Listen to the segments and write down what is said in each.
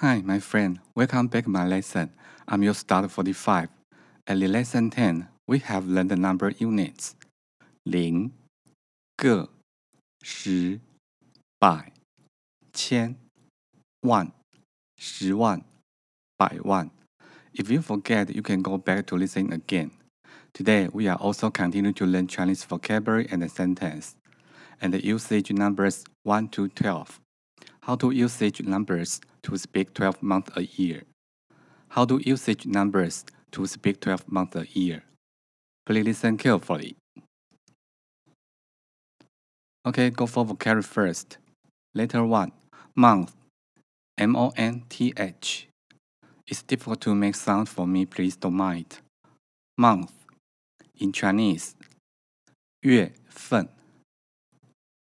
Hi, my friend. Welcome back to my lesson. I'm your start 45. At the lesson 10, we have learned the number units. 零、个、十、百、千、万、十万、百万。If you forget, you can go back to listen again. Today, we are also continuing to learn Chinese vocabulary and the sentence, and the usage numbers 1 to 12. How to usage numbers to speak 12 months a year. How to usage numbers to speak 12 months a year. Please listen carefully. Okay, go for vocabulary first. Letter 1. Month. M O N T H. It's difficult to make sound for me, please don't mind. Month. In Chinese. 月份。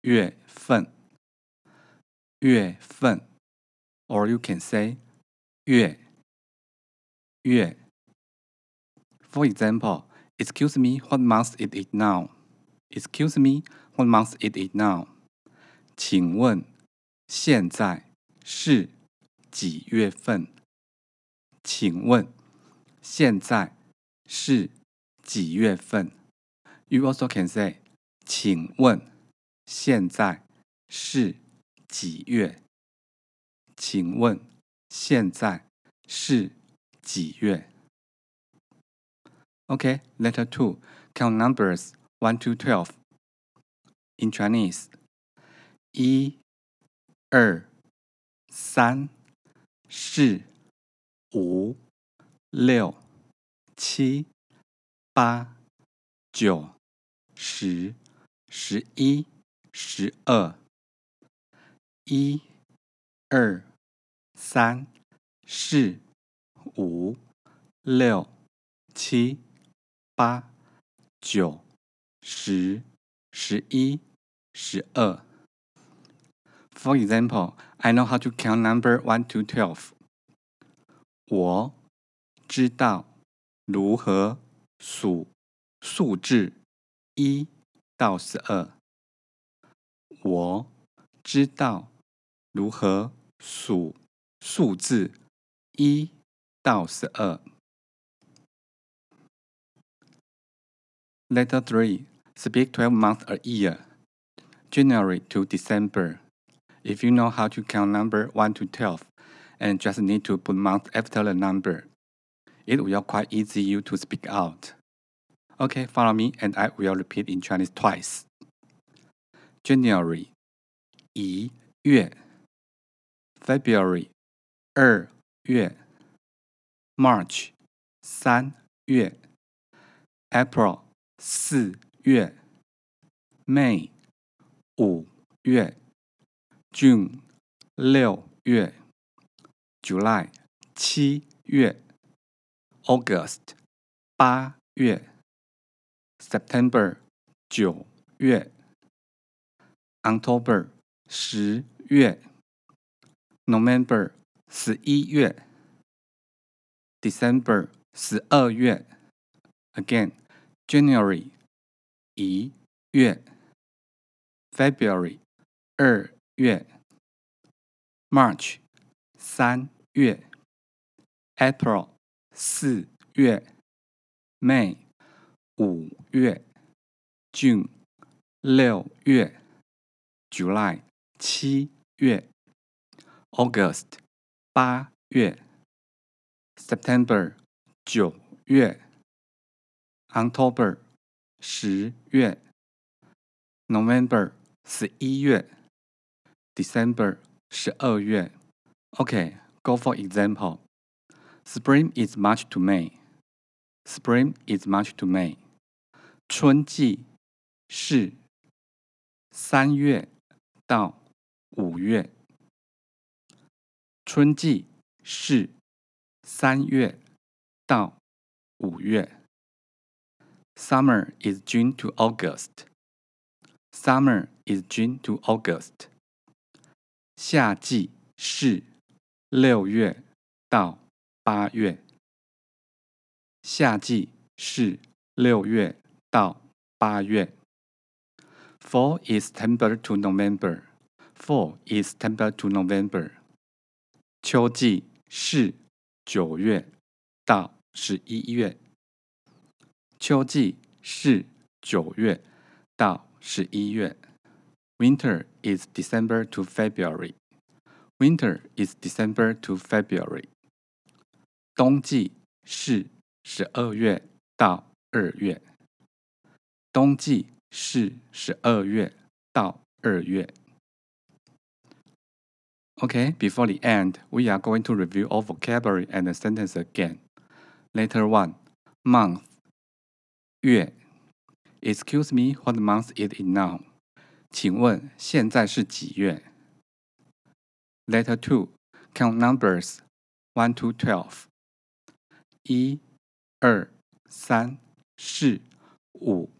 月份。月份。 Or you can say 月。月。For example, excuse me, what month is it now? Excuse me, what month is it now? 请问现在是几月份？请问现在是几月份？You also can say，请问现在是几月？请问现在是几月？OK，Letter two. Count numbers one to twelve. In Chinese，一、二、三、四。五、六、七、八、九、十、十一、十二、一、二、三、四、五、六、七、八、九、十、十一、十二。For example, I know how to count number one to twelve. 我知道如何数数字一到十二。我知道如何数数字一到十二。Letter three. Speak twelve months a year, January to December. If you know how to count number one to twelve and just need to put month after the number. It will quite easy you to speak out. Okay, follow me and I will repeat in Chinese twice. January 一月 February 二月 March 三月 April 四月 May 五月 June 六月 July 七月，August 八月，September 九月，October 十月，November 十一月，December 十二月，Again January 一月，February 二月，March 三月，April 四月，May 五月，June 六月，July 七月 ，August 八月，September 九月，October 十月，November 十一月，December 十二月。OK。Go for example. Spring is March to May. Spring is March to May. 春季是三月到五月。 春季是三月到五月。Summer is June to August. Summer is June to August. 夏季是六月到八月，夏季是六月到八月。Fall is September to November. Fall is September to November. 秋季是九月到十一月。秋季是九月到十一月。Winter is December to February. Winter is December to February. 冬季是十二月到二月。冬季是十二月到二月。Okay, before the end, we are going to review all vocabulary and the sentence again. Letter 1. Month. 月. Excuse me, what month is it now? 请问现在是几月？Letter 2. Count numbers 1 to 12. 一、二、三、四、五、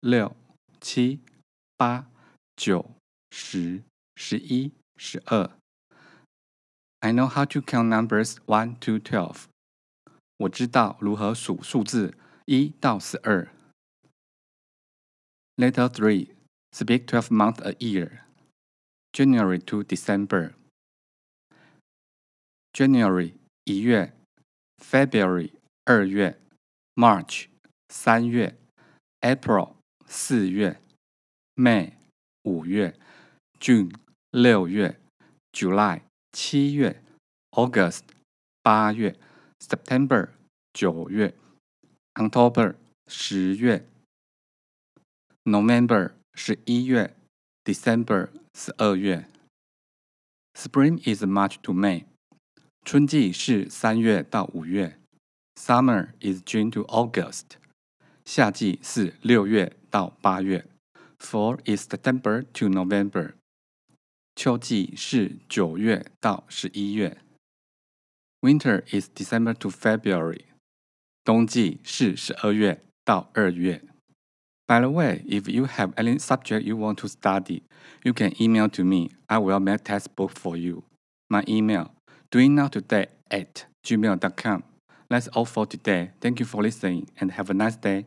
六、七、八、九、十、十一、十二。 I know how to count numbers one to twelve. 我知道如何数数字一到十二。Letter three. Speak twelve months a year. January to December. January 一月，February 二月，March 三月，April 四月，May 五月，June 六月，July 七月，August 八月，September 九月，October 十月，November 十一月，December 十二月。Spring is March to May，春季是三月到五月。Summer is June to August，夏季是六月到八月。Fall is September to November。 秋季是九月到十一月。Winter is December to February。冬季是十二月到二月。By the way, if you have any subject you want to study, you can email to me. I will make textbook for you. My email, doingnowtoday at gmail.com. That's all for today. Thank you for listening and have a nice day.